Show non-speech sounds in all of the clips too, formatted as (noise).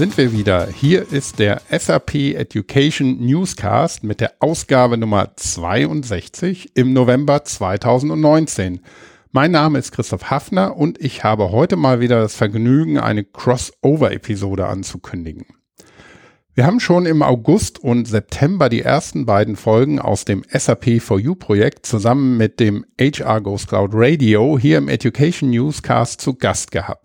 Sind wir wieder. Hier ist der SAP Education Newscast mit der Ausgabe Nummer 62 im November 2019. Mein Name ist Christoph Hafner und ich habe heute mal wieder das Vergnügen, eine Crossover-Episode anzukündigen. Wir haben schon im August und September die ersten beiden Folgen aus dem SAP for You Projekt zusammen mit dem HR Ghost Cloud Radio hier im Education Newscast zu Gast gehabt.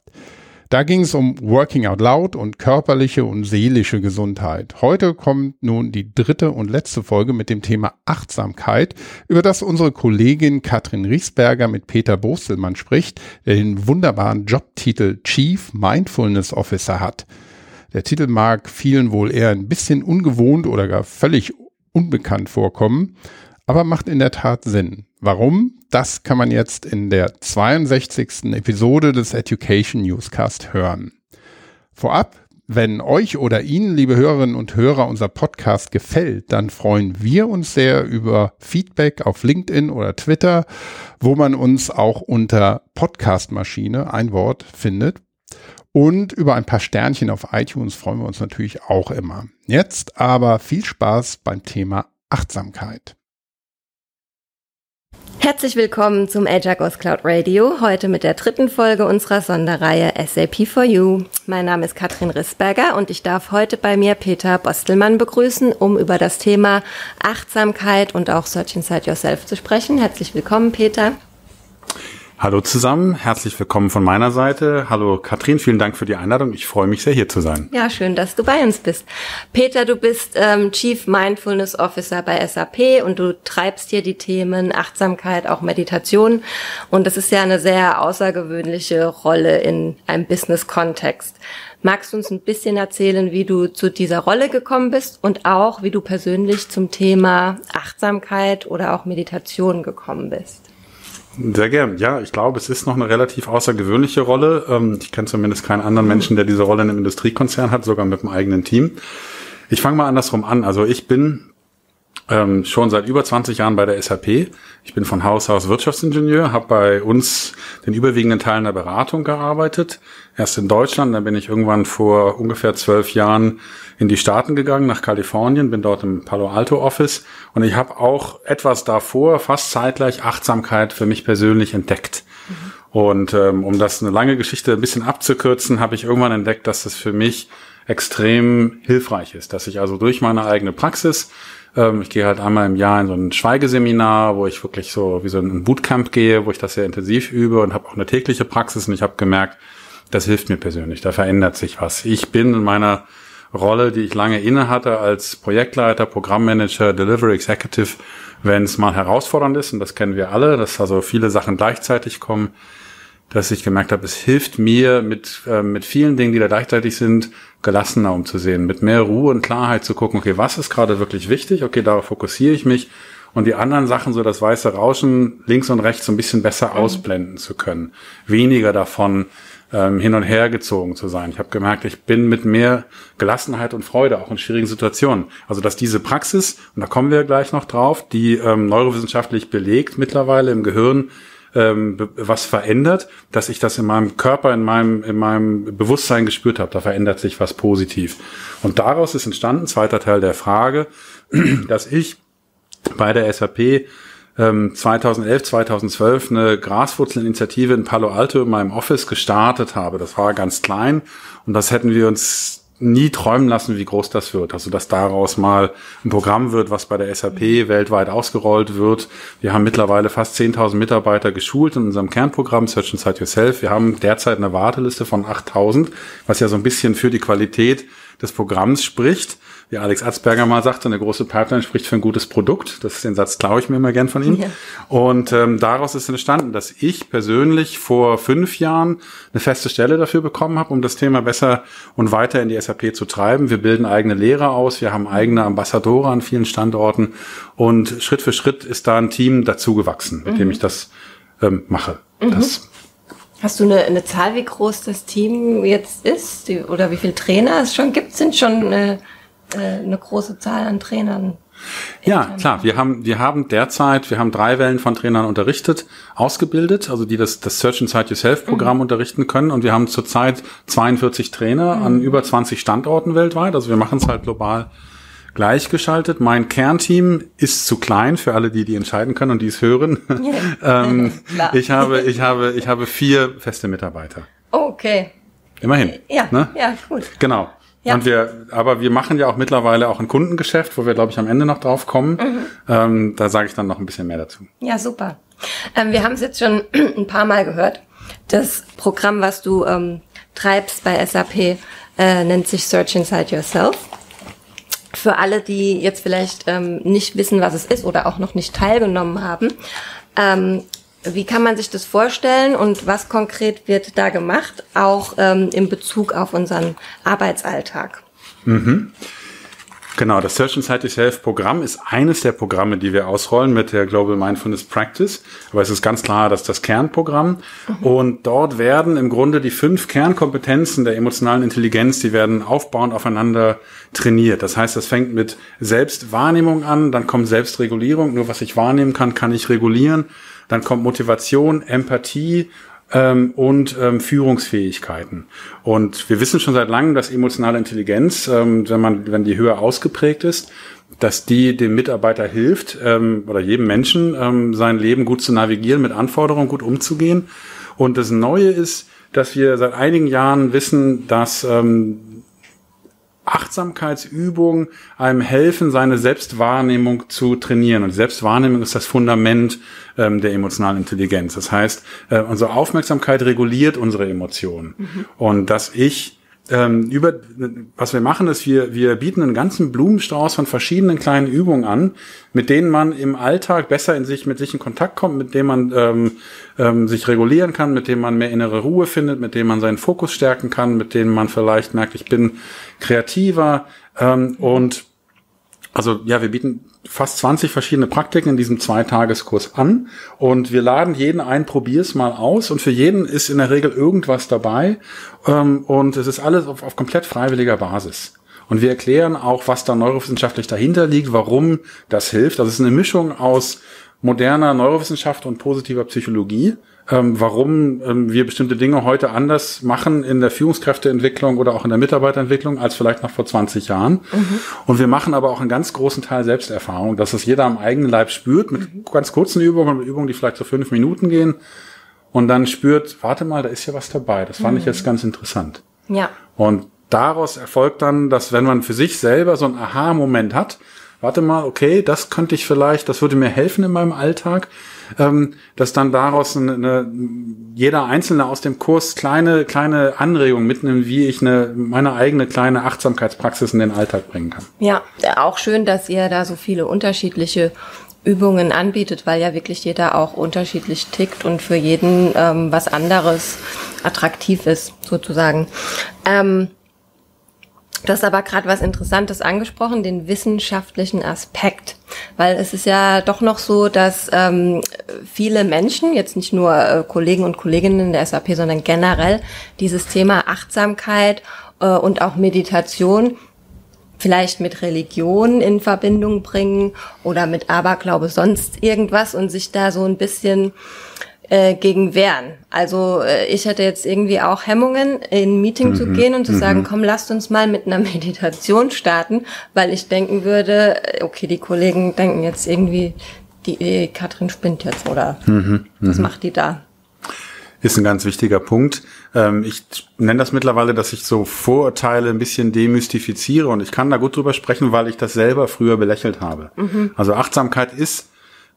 Da ging es um Working Out Loud und körperliche und seelische Gesundheit. Heute kommt nun die dritte und letzte Folge mit dem Thema Achtsamkeit, über das unsere Kollegin Katrin Riesberger mit Peter Bostelmann spricht, der den wunderbaren Jobtitel Chief Mindfulness Officer hat. Der Titel mag vielen wohl eher ein bisschen ungewohnt oder gar völlig unbekannt vorkommen, aber macht in der Tat Sinn. Warum? Das kann man jetzt in der 62. Episode des Education Newscast hören. Vorab, wenn euch oder Ihnen, liebe Hörerinnen und Hörer, unser Podcast gefällt, dann freuen wir uns sehr über Feedback auf LinkedIn oder Twitter, wo man uns auch unter Podcastmaschine ein Wort findet. Und über ein paar Sternchen auf iTunes freuen wir uns natürlich auch immer. Jetzt aber viel Spaß beim Thema Achtsamkeit. Herzlich willkommen zum Ajax Cloud Radio, heute mit der dritten Folge unserer Sonderreihe SAP for You. Mein Name ist Katrin Rissberger und ich darf heute bei mir Peter Bostelmann begrüßen, um über das Thema Achtsamkeit und auch Search Inside Yourself zu sprechen. Herzlich willkommen, Peter. Hallo zusammen, herzlich willkommen von meiner Seite. Hallo Katrin, vielen Dank für die Einladung. Ich freue mich sehr, hier zu sein. Ja, schön, dass du bei uns bist. Peter, du bist ähm, Chief Mindfulness Officer bei SAP und du treibst hier die Themen Achtsamkeit, auch Meditation. Und das ist ja eine sehr außergewöhnliche Rolle in einem Business-Kontext. Magst du uns ein bisschen erzählen, wie du zu dieser Rolle gekommen bist und auch, wie du persönlich zum Thema Achtsamkeit oder auch Meditation gekommen bist? Sehr gern. Ja, ich glaube, es ist noch eine relativ außergewöhnliche Rolle. Ähm, ich kenne zumindest keinen anderen Menschen, der diese Rolle in einem Industriekonzern hat, sogar mit einem eigenen Team. Ich fange mal andersrum an. Also ich bin ähm, schon seit über 20 Jahren bei der SAP. Ich bin von Haus aus Wirtschaftsingenieur, habe bei uns den überwiegenden Teil der Beratung gearbeitet. Erst in Deutschland, dann bin ich irgendwann vor ungefähr zwölf Jahren in die Staaten gegangen, nach Kalifornien, bin dort im Palo Alto Office und ich habe auch etwas davor, fast zeitgleich, Achtsamkeit für mich persönlich entdeckt. Mhm. Und ähm, um das eine lange Geschichte ein bisschen abzukürzen, habe ich irgendwann entdeckt, dass es für mich extrem hilfreich ist, dass ich also durch meine eigene Praxis ähm, ich gehe halt einmal im Jahr in so ein Schweigeseminar, wo ich wirklich so wie so ein Bootcamp gehe, wo ich das sehr intensiv übe und habe auch eine tägliche Praxis und ich habe gemerkt, das hilft mir persönlich, da verändert sich was. Ich bin in meiner Rolle, die ich lange inne hatte als Projektleiter, Programmmanager, Delivery Executive, wenn es mal herausfordernd ist, und das kennen wir alle, dass also viele Sachen gleichzeitig kommen, dass ich gemerkt habe, es hilft mir mit, äh, mit vielen Dingen, die da gleichzeitig sind, gelassener umzusehen, mit mehr Ruhe und Klarheit zu gucken, okay, was ist gerade wirklich wichtig, okay, darauf fokussiere ich mich und die anderen Sachen, so das weiße Rauschen links und rechts so ein bisschen besser mhm. ausblenden zu können, weniger davon ähm, hin und her gezogen zu sein. Ich habe gemerkt, ich bin mit mehr Gelassenheit und Freude auch in schwierigen Situationen. Also dass diese Praxis, und da kommen wir gleich noch drauf, die ähm, neurowissenschaftlich belegt mittlerweile im Gehirn, ähm, was verändert, dass ich das in meinem Körper, in meinem, in meinem Bewusstsein gespürt habe. Da verändert sich was positiv. Und daraus ist entstanden, zweiter Teil der Frage, (clears throat) dass ich bei der SAP 2011, 2012 eine Graswurzelinitiative in Palo Alto in meinem Office gestartet habe. Das war ganz klein und das hätten wir uns nie träumen lassen, wie groß das wird. Also, dass daraus mal ein Programm wird, was bei der SAP weltweit ausgerollt wird. Wir haben mittlerweile fast 10.000 Mitarbeiter geschult in unserem Kernprogramm Search Inside Yourself. Wir haben derzeit eine Warteliste von 8.000, was ja so ein bisschen für die Qualität des Programms spricht wie Alex Atzberger mal sagte, eine große Pipeline spricht für ein gutes Produkt. Das ist den Satz, klaue ich mir immer gern von ihm. Ja. Und ähm, daraus ist entstanden, dass ich persönlich vor fünf Jahren eine feste Stelle dafür bekommen habe, um das Thema besser und weiter in die SAP zu treiben. Wir bilden eigene Lehrer aus, wir haben eigene Ambassadore an vielen Standorten und Schritt für Schritt ist da ein Team dazugewachsen, mit mhm. dem ich das ähm, mache. Mhm. Das Hast du eine, eine Zahl, wie groß das Team jetzt ist? oder wie viele Trainer es schon gibt? Sind schon äh, eine große Zahl an Trainern Ja, klar. Wir haben, wir haben derzeit, wir haben drei Wellen von Trainern unterrichtet, ausgebildet, also die das, das Search Inside Yourself Programm mhm. unterrichten können. Und wir haben zurzeit 42 Trainer mhm. an über 20 Standorten weltweit. Also wir machen es halt global gleichgeschaltet. Mein Kernteam ist zu klein für alle, die die entscheiden können und die es hören. (laughs) (laughs) ähm, (laughs) ich habe, ich habe, ich habe vier feste Mitarbeiter. Okay. Immerhin. Ja, ne? ja, gut. Genau. Ja. Und wir, aber wir machen ja auch mittlerweile auch ein Kundengeschäft, wo wir, glaube ich, am Ende noch drauf kommen. Mhm. Ähm, da sage ich dann noch ein bisschen mehr dazu. Ja, super. Ähm, wir haben es jetzt schon (clears throat) ein paar Mal gehört. Das Programm, was du ähm, treibst bei SAP, äh, nennt sich Search Inside Yourself. Für alle, die jetzt vielleicht ähm, nicht wissen, was es ist oder auch noch nicht teilgenommen haben, ähm, wie kann man sich das vorstellen und was konkret wird da gemacht, auch ähm, in Bezug auf unseren Arbeitsalltag? Mhm. Genau, das Search Inside Yourself Programm ist eines der Programme, die wir ausrollen mit der Global Mindfulness Practice. Aber es ist ganz klar, dass das Kernprogramm. Mhm. Und dort werden im Grunde die fünf Kernkompetenzen der emotionalen Intelligenz, die werden aufbauend aufeinander trainiert. Das heißt, das fängt mit Selbstwahrnehmung an, dann kommt Selbstregulierung. Nur was ich wahrnehmen kann, kann ich regulieren. Dann kommt Motivation, Empathie ähm, und ähm, Führungsfähigkeiten. Und wir wissen schon seit langem, dass emotionale Intelligenz, ähm, wenn man, wenn die höher ausgeprägt ist, dass die dem Mitarbeiter hilft ähm, oder jedem Menschen ähm, sein Leben gut zu navigieren, mit Anforderungen gut umzugehen. Und das Neue ist, dass wir seit einigen Jahren wissen, dass ähm, Achtsamkeitsübungen einem helfen, seine Selbstwahrnehmung zu trainieren. Und Selbstwahrnehmung ist das Fundament ähm, der emotionalen Intelligenz. Das heißt, äh, unsere Aufmerksamkeit reguliert unsere Emotionen. Mhm. Und dass ich ähm, über was wir machen ist, wir wir bieten einen ganzen Blumenstrauß von verschiedenen kleinen Übungen an, mit denen man im Alltag besser in sich mit sich in Kontakt kommt, mit denen man ähm, ähm, sich regulieren kann, mit denen man mehr innere Ruhe findet, mit denen man seinen Fokus stärken kann, mit denen man vielleicht merkt, ich bin kreativer ähm, und also ja, wir bieten fast 20 verschiedene Praktiken in diesem Zweitageskurs an und wir laden jeden ein, probier's mal aus und für jeden ist in der Regel irgendwas dabei ähm, und es ist alles auf, auf komplett freiwilliger Basis. Und wir erklären auch, was da neurowissenschaftlich dahinter liegt, warum das hilft. Das ist eine Mischung aus moderner Neurowissenschaft und positiver Psychologie ähm, warum ähm, wir bestimmte Dinge heute anders machen in der Führungskräfteentwicklung oder auch in der Mitarbeiterentwicklung als vielleicht noch vor 20 Jahren. Mhm. Und wir machen aber auch einen ganz großen Teil Selbsterfahrung, dass es jeder am eigenen Leib spürt, mit mhm. ganz kurzen Übungen, mit Übungen, die vielleicht so fünf Minuten gehen und dann spürt, warte mal, da ist ja was dabei. Das fand mhm. ich jetzt ganz interessant. Ja. Und daraus erfolgt dann, dass wenn man für sich selber so einen Aha-Moment hat, warte mal, okay, das könnte ich vielleicht, das würde mir helfen in meinem Alltag, dass dann daraus eine, eine, jeder Einzelne aus dem Kurs kleine, kleine Anregungen mitnimmt, wie ich eine, meine eigene kleine Achtsamkeitspraxis in den Alltag bringen kann. Ja, auch schön, dass ihr da so viele unterschiedliche Übungen anbietet, weil ja wirklich jeder auch unterschiedlich tickt und für jeden ähm, was anderes attraktiv ist, sozusagen. Ähm, Du hast aber gerade was Interessantes angesprochen, den wissenschaftlichen Aspekt. Weil es ist ja doch noch so, dass ähm, viele Menschen, jetzt nicht nur äh, Kollegen und Kolleginnen der SAP, sondern generell dieses Thema Achtsamkeit äh, und auch Meditation vielleicht mit Religion in Verbindung bringen oder mit Aberglaube sonst irgendwas und sich da so ein bisschen äh, gegen wehren. Also äh, ich hätte jetzt irgendwie auch Hemmungen, in ein Meeting mhm. zu gehen und zu mhm. sagen, komm, lasst uns mal mit einer (laughs) Meditation starten, weil ich denken würde, äh, okay, die Kollegen denken jetzt irgendwie, die äh, Katrin spinnt jetzt oder mhm. was mhm. macht die da? Ist ein ganz wichtiger Punkt. Ähm, ich nenne das mittlerweile, dass ich so Vorurteile ein bisschen demystifiziere und ich kann da gut drüber sprechen, weil ich das selber früher belächelt habe. Mhm. Also Achtsamkeit ist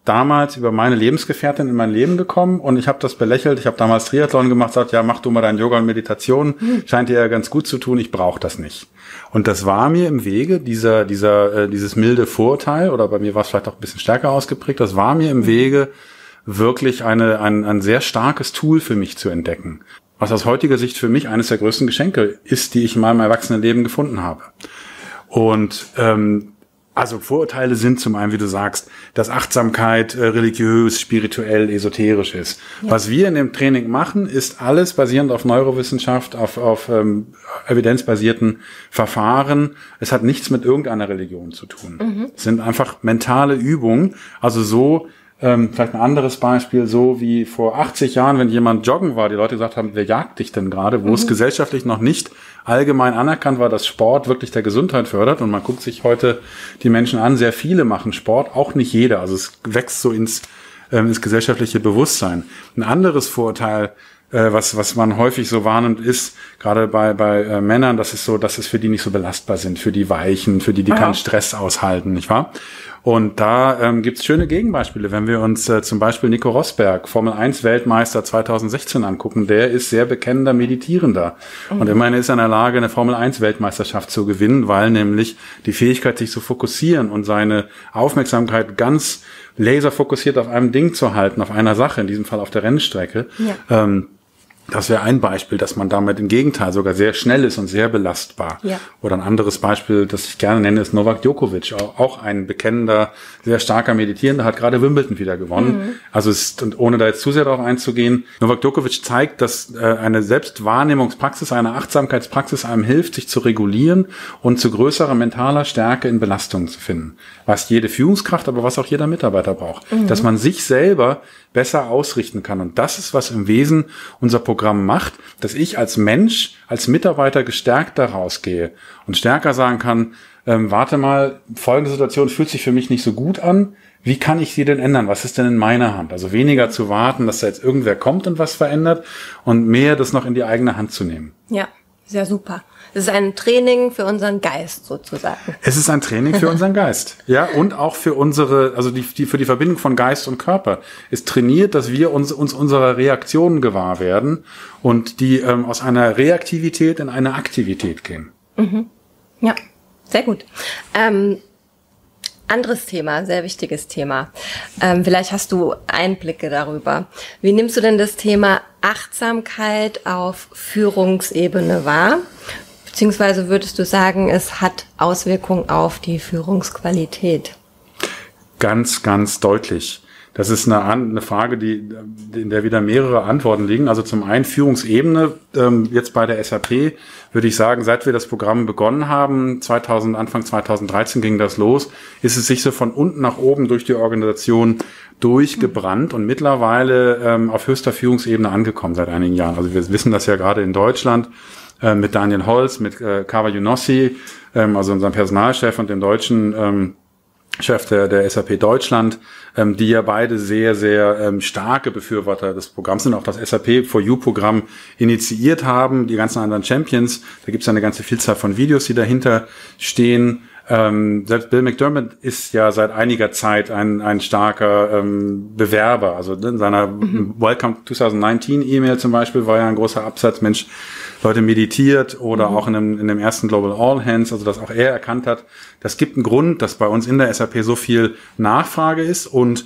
damals über meine Lebensgefährtin in mein Leben gekommen und ich habe das belächelt. Ich habe damals Triathlon gemacht, sagt, ja, mach du mal dein Yoga und Meditation, scheint dir ja ganz gut zu tun, ich brauche das nicht. Und das war mir im Wege, dieser, dieser, äh, dieses milde Vorurteil, oder bei mir war es vielleicht auch ein bisschen stärker ausgeprägt, das war mir im Wege, wirklich eine, ein, ein sehr starkes Tool für mich zu entdecken. Was aus heutiger Sicht für mich eines der größten Geschenke ist, die ich in meinem Erwachsenenleben gefunden habe. Und ähm, Also Vorurteile sind zum einen, wie du sagst, dass Achtsamkeit äh, religiös, spirituell, esoterisch ist. Ja. Was wir in dem Training machen, ist alles basierend auf Neurowissenschaft, auf, auf ähm, evidenzbasierten Verfahren. Es hat nichts mit irgendeiner Religion zu tun. Mhm. Es sind einfach mentale Übungen. Also so, ähm, vielleicht ein anderes Beispiel, so wie vor 80 Jahren, wenn jemand joggen war, die Leute gesagt haben, wer jagt dich denn gerade, wo mhm. es gesellschaftlich noch nicht allgemein anerkannt war, dass Sport wirklich der Gesundheit fördert. Und man guckt sich heute die Menschen an, sehr viele machen Sport, auch nicht jeder. Also es wächst so ins, ähm, ins gesellschaftliche Bewusstsein. Ein anderes Vorurteil, äh, was, was man häufig so wahrnimmt, ist, gerade bei, bei äh, Männern, dass es so, dass es für die nicht so belastbar sind, für die Weichen, für die, die ah, keinen Stress aushalten, nicht wahr? Und da ähm, gibt es schöne Gegenbeispiele. Wenn wir uns äh, zum Beispiel Nico Rosberg, Formel 1 Weltmeister 2016 angucken, der ist sehr bekennender Meditierender. Mhm. Und immerhin ist er in der Lage, eine Formel 1 Weltmeisterschaft zu gewinnen, weil nämlich die Fähigkeit, sich zu fokussieren und seine Aufmerksamkeit ganz laserfokussiert auf einem Ding zu halten, auf einer Sache, in diesem Fall auf der Rennstrecke, ja. ähm, das wäre ein Beispiel, dass man damit im Gegenteil sogar sehr schnell ist und sehr belastbar. Ja. Oder ein anderes Beispiel, das ich gerne nenne, ist Novak Djokovic, auch ein bekennender, sehr starker Meditierender, hat gerade Wimbledon wieder gewonnen. Mhm. Also ist, und ohne da jetzt zu sehr darauf einzugehen, Novak Djokovic zeigt, dass äh, eine Selbstwahrnehmungspraxis, eine Achtsamkeitspraxis einem hilft, sich zu regulieren und zu größerer mentaler Stärke in Belastungen zu finden. Was jede Führungskraft, aber was auch jeder Mitarbeiter braucht. Mhm. Dass man sich selber besser ausrichten kann. Und das ist, was im Wesen unser Programm macht, dass ich als Mensch, als Mitarbeiter gestärkt daraus gehe und stärker sagen kann, ähm, warte mal, folgende Situation fühlt sich für mich nicht so gut an. Wie kann ich sie denn ändern? Was ist denn in meiner Hand? Also weniger zu warten, dass da jetzt irgendwer kommt und was verändert und mehr das noch in die eigene Hand zu nehmen. Ja, sehr super. Es ist ein Training für unseren Geist sozusagen. Es ist ein Training für unseren Geist. (laughs) Ja, und auch für unsere, also die, die, für die Verbindung von Geist und Körper. Es trainiert, dass wir uns, uns unserer Reaktionen gewahr werden und die ähm, aus einer Reaktivität in eine Aktivität gehen. Mhm. Ja, sehr gut. Ähm, anderes Thema, sehr wichtiges Thema. Ähm, vielleicht hast du Einblicke darüber. Wie nimmst du denn das Thema Achtsamkeit auf Führungsebene wahr? Beziehungsweise würdest du sagen, es hat Auswirkungen auf die Führungsqualität? Ganz, ganz deutlich. Das ist eine, eine Frage, die, in der wieder mehrere Antworten liegen. Also zum einen Führungsebene, ähm, jetzt bei der SAP würde ich sagen, seit wir das Programm begonnen haben, 2000, Anfang 2013 ging das los, ist es sich so von unten nach oben durch die Organisation durchgebrannt und mittlerweile ähm, auf höchster Führungsebene angekommen seit einigen Jahren. Also wir wissen das ja gerade in Deutschland äh, mit Daniel Holz, mit äh, Kava Junossi, ähm, also unserem Personalchef und dem deutschen ähm, Chef der, der SAP Deutschland, ähm, die ja beide sehr, sehr ähm, starke Befürworter des Programms sind, auch das SAP for You Programm initiiert haben, die ganzen anderen Champions. Da gibt es eine ganze Vielzahl von Videos, die dahinter stehen. Ähm, selbst Bill McDermott ist ja seit einiger Zeit ein, ein starker ähm, Bewerber. Also in seiner mhm. Welcome 2019 E-Mail zum Beispiel war ja ein großer Absatz, Mensch, Leute meditiert oder mhm. auch in dem, in dem ersten Global All Hands, also dass auch er erkannt hat, das gibt einen Grund, dass bei uns in der SAP so viel Nachfrage ist und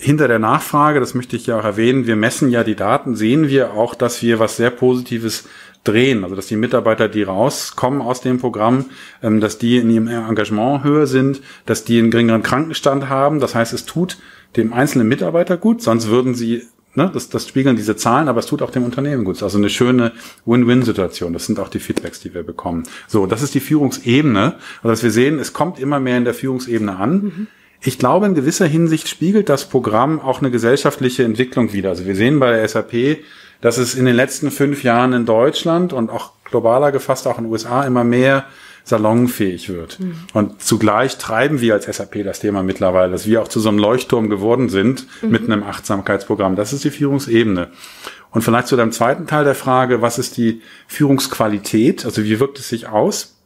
hinter der Nachfrage, das möchte ich ja auch erwähnen, wir messen ja die Daten, sehen wir auch, dass wir was sehr Positives drehen. Also dass die Mitarbeiter, die rauskommen aus dem Programm, ähm, dass die in ihrem Engagement höher sind, dass die einen geringeren Krankenstand haben. Das heißt, es tut dem einzelnen Mitarbeiter gut, sonst würden sie, ne, das, das spiegeln diese Zahlen, aber es tut auch dem Unternehmen gut. Also eine schöne Win-Win-Situation. Das sind auch die Feedbacks, die wir bekommen. So, das ist die Führungsebene. Also dass wir sehen, es kommt immer mehr in der Führungsebene an. Mhm. Ich glaube, in gewisser Hinsicht spiegelt das Programm auch eine gesellschaftliche Entwicklung wider. Also wir sehen bei der SAP, dass es in den letzten fünf Jahren in Deutschland und auch globaler gefasst auch in den USA immer mehr salonfähig wird. Mhm. Und zugleich treiben wir als SAP das Thema mittlerweile, dass wir auch zu so einem Leuchtturm geworden sind mhm. mit einem Achtsamkeitsprogramm. Das ist die Führungsebene. Und vielleicht zu deinem zweiten Teil der Frage, was ist die Führungsqualität? Also wie wirkt es sich aus?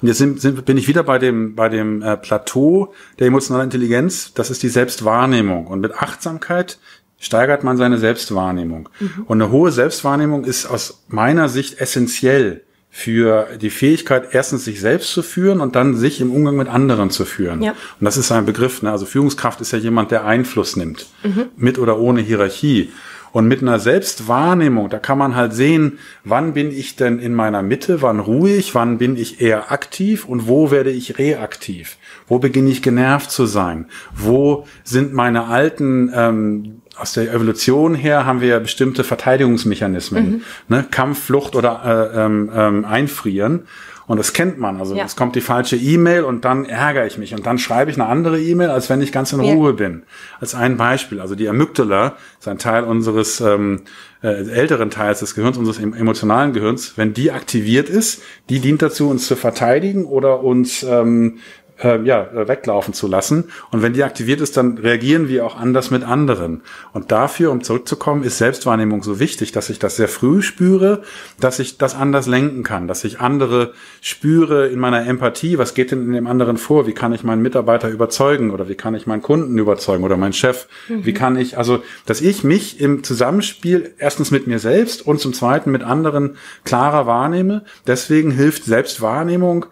Und jetzt sind, sind, bin ich wieder bei dem, bei dem äh, Plateau der emotionalen Intelligenz. Das ist die Selbstwahrnehmung. Und mit Achtsamkeit steigert man seine Selbstwahrnehmung. Mhm. Und eine hohe Selbstwahrnehmung ist aus meiner Sicht essentiell für die Fähigkeit, erstens sich selbst zu führen und dann sich im Umgang mit anderen zu führen. Ja. Und das ist ein Begriff. Ne? Also Führungskraft ist ja jemand, der Einfluss nimmt, mhm. mit oder ohne Hierarchie. Und mit einer Selbstwahrnehmung, da kann man halt sehen, wann bin ich denn in meiner Mitte, wann ruhe ich, wann bin ich eher aktiv und wo werde ich reaktiv. Wo beginne ich genervt zu sein? Wo sind meine alten ähm, aus der Evolution her haben wir bestimmte Verteidigungsmechanismen, mhm. ne? Kampf, Flucht oder äh, ähm, ähm, Einfrieren. Und das kennt man. Also ja. es kommt die falsche E-Mail und dann ärgere ich mich und dann schreibe ich eine andere E-Mail, als wenn ich ganz in Ruhe ja. bin. Als ein Beispiel. Also die Amygdala ist ein Teil unseres ähm, äh, älteren Teils des Gehirns, unseres emotionalen Gehirns. Wenn die aktiviert ist, die dient dazu, uns zu verteidigen oder uns ähm, äh, ja, weglaufen zu lassen. Und wenn die aktiviert ist, dann reagieren wir auch anders mit anderen. Und dafür, um zurückzukommen, ist Selbstwahrnehmung so wichtig, dass ich das sehr früh spüre, dass ich das anders lenken kann, dass ich andere spüre in meiner Empathie. Was geht denn in dem anderen vor? Wie kann ich meinen Mitarbeiter überzeugen oder wie kann ich meinen Kunden überzeugen oder meinen Chef? Mhm. Wie kann ich, also, dass ich mich im Zusammenspiel erstens mit mir selbst und zum zweiten mit anderen klarer wahrnehme. Deswegen hilft Selbstwahrnehmung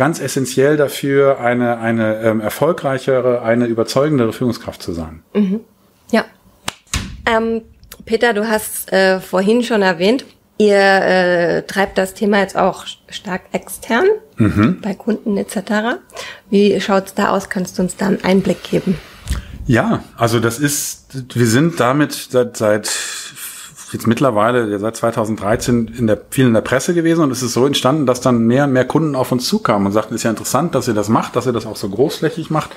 ganz essentiell dafür, eine, eine ähm, erfolgreichere, eine überzeugendere Führungskraft zu sein. Mhm. Ja. Ähm, Peter, du hast äh, vorhin schon erwähnt, ihr äh, treibt das Thema jetzt auch stark extern mhm. bei Kunden etc. Wie schaut's da aus? Kannst du uns da einen Einblick geben? Ja, also das ist, wir sind damit seit, seit jetzt mittlerweile seit 2013 in der, viel in der Presse gewesen und es ist so entstanden, dass dann mehr und mehr Kunden auf uns zukamen und sagten, ist ja interessant, dass ihr das macht, dass ihr das auch so großflächig macht,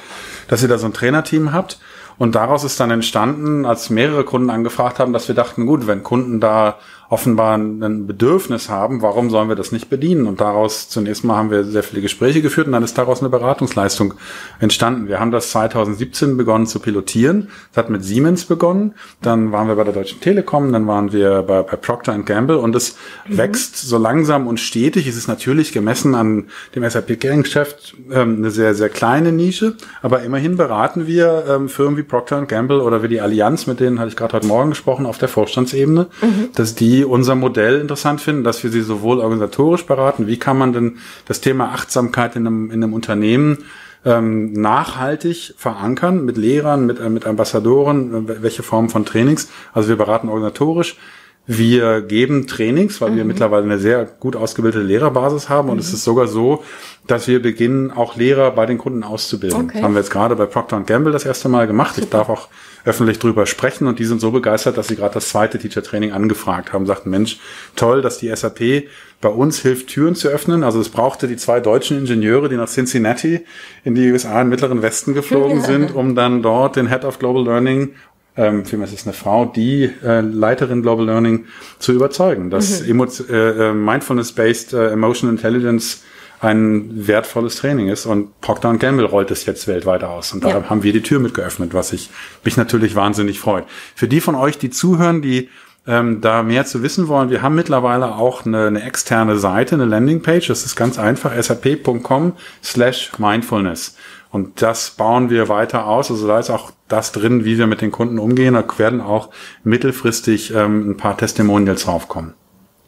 dass ihr da so ein Trainerteam habt. Und daraus ist dann entstanden, als mehrere Kunden angefragt haben, dass wir dachten, gut, wenn Kunden da offenbar ein Bedürfnis haben, warum sollen wir das nicht bedienen? Und daraus zunächst mal haben wir sehr viele Gespräche geführt und dann ist daraus eine Beratungsleistung entstanden. Wir haben das 2017 begonnen zu pilotieren. Das hat mit Siemens begonnen, dann waren wir bei der Deutschen Telekom, dann waren wir bei, bei Procter Gamble und es mhm. wächst so langsam und stetig. Es ist natürlich gemessen an dem SAP-Kerngeschäft ähm, eine sehr, sehr kleine Nische, aber immerhin beraten wir ähm, Firmen wie Procter Gamble oder wie die Allianz, mit denen hatte ich gerade heute Morgen gesprochen, auf der Vorstandsebene, mhm. dass die unser Modell interessant finden, dass wir sie sowohl organisatorisch beraten, wie kann man denn das Thema Achtsamkeit in einem, in einem Unternehmen ähm, nachhaltig verankern mit Lehrern, mit, äh, mit Ambassadoren, äh, welche Formen von Trainings. Also wir beraten organisatorisch. Wir geben Trainings, weil mhm. wir mittlerweile eine sehr gut ausgebildete Lehrerbasis haben. Und mhm. es ist sogar so, dass wir beginnen, auch Lehrer bei den Kunden auszubilden. Okay. Das haben wir jetzt gerade bei Procter Gamble das erste Mal gemacht. Super. Ich darf auch öffentlich drüber sprechen und die sind so begeistert, dass sie gerade das zweite Teacher Training angefragt haben, sagten, Mensch, toll, dass die SAP bei uns hilft, Türen zu öffnen. Also es brauchte die zwei deutschen Ingenieure, die nach Cincinnati in die USA im Mittleren Westen geflogen (laughs) ja. sind, um dann dort den Head of Global Learning ähm, vielmehr ist es eine Frau, die äh, Leiterin Global Learning zu überzeugen, dass mhm. äh, äh, Mindfulness-based äh, Emotional Intelligence ein wertvolles Training ist. Und Procter Gamble rollt es jetzt weltweit aus. Und da ja. haben wir die Tür mit geöffnet, was ich mich natürlich wahnsinnig freut. Für die von euch, die zuhören, die ähm, da mehr zu wissen wollen, wir haben mittlerweile auch eine, eine externe Seite, eine Landingpage. Das ist ganz einfach, sap.com slash mindfulness. Und das bauen wir weiter aus. Also da ist auch das drin, wie wir mit den Kunden umgehen. Da werden auch mittelfristig ähm, ein paar Testimonials draufkommen.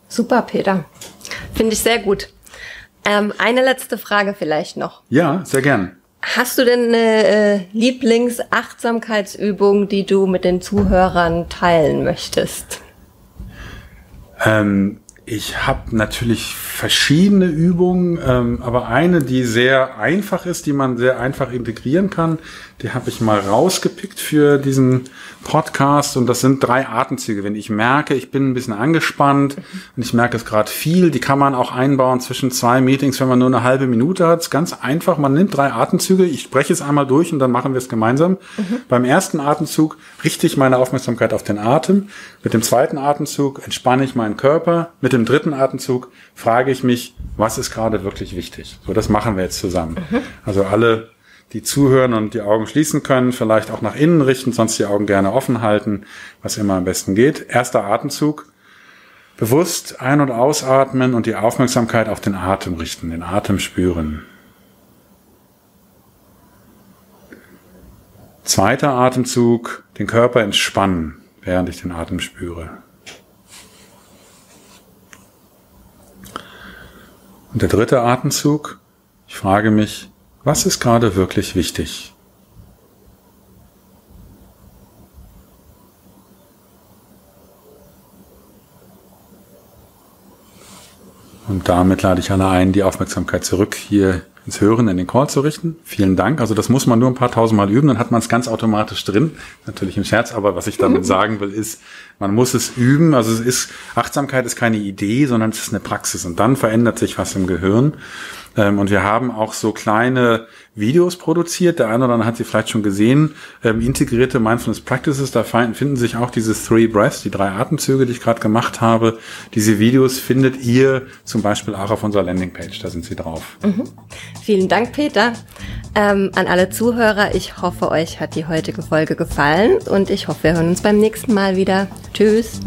Super, Peter. Finde ich sehr gut. Ähm, eine letzte Frage vielleicht noch. Ja, sehr gern. Hast du denn eine äh, Lieblingsachtsamkeitsübung, die du mit den Zuhörern teilen möchtest? Ähm, ich habe natürlich verschiedene Übungen, ähm, aber eine, die sehr einfach ist, die man sehr einfach integrieren kann, die habe ich mal rausgepickt für diesen Podcast und das sind drei Atemzüge. Wenn ich merke, ich bin ein bisschen angespannt und ich merke es gerade viel, die kann man auch einbauen zwischen zwei Meetings, wenn man nur eine halbe Minute hat. ist ganz einfach, man nimmt drei Atemzüge, ich spreche es einmal durch und dann machen wir es gemeinsam. Mhm. Beim ersten Atemzug richte ich meine Aufmerksamkeit auf den Atem. Mit dem zweiten Atemzug entspanne ich meinen Körper. Mit dem dritten Atemzug frage ich mich, was ist gerade wirklich wichtig? So, das machen wir jetzt zusammen. Mhm. Also alle die zuhören und die Augen schließen können, vielleicht auch nach innen richten, sonst die Augen gerne offen halten, was immer am besten geht. Erster Atemzug. Bewusst ein- und ausatmen und die Aufmerksamkeit auf den Atem richten, den Atem spüren. Zweiter Atemzug, den Körper entspannen, während ich den Atem spüre. Und der dritte Atemzug, ich frage mich, was ist gerade wirklich wichtig? Und damit lade ich alle ein, die Aufmerksamkeit zurück hier ins Hören, in den Call zu richten. Vielen Dank. Also das muss man nur ein paar tausend Mal üben, dann hat man es ganz automatisch drin. Natürlich im Scherz, aber was ich damit (laughs) sagen will, ist, man muss es üben. Also es ist, Achtsamkeit ist keine Idee, sondern es ist eine Praxis. Und dann verändert sich was im Gehirn. Ähm, und wir haben auch so kleine Videos produziert. Der eine oder andere hat sie vielleicht schon gesehen. Ähm, integrierte Mindfulness Practices, da finden sich auch diese Three Breaths, die drei Atemzüge, die ich gerade gemacht habe. Diese Videos findet ihr zum Beispiel auch auf unserer Landingpage. Da sind sie drauf. Mhm. Vielen Dank, Peter. Ähm, an alle Zuhörer, ich hoffe, euch hat die heutige Folge gefallen und ich hoffe, wir hören uns beim nächsten Mal wieder. Tschüss.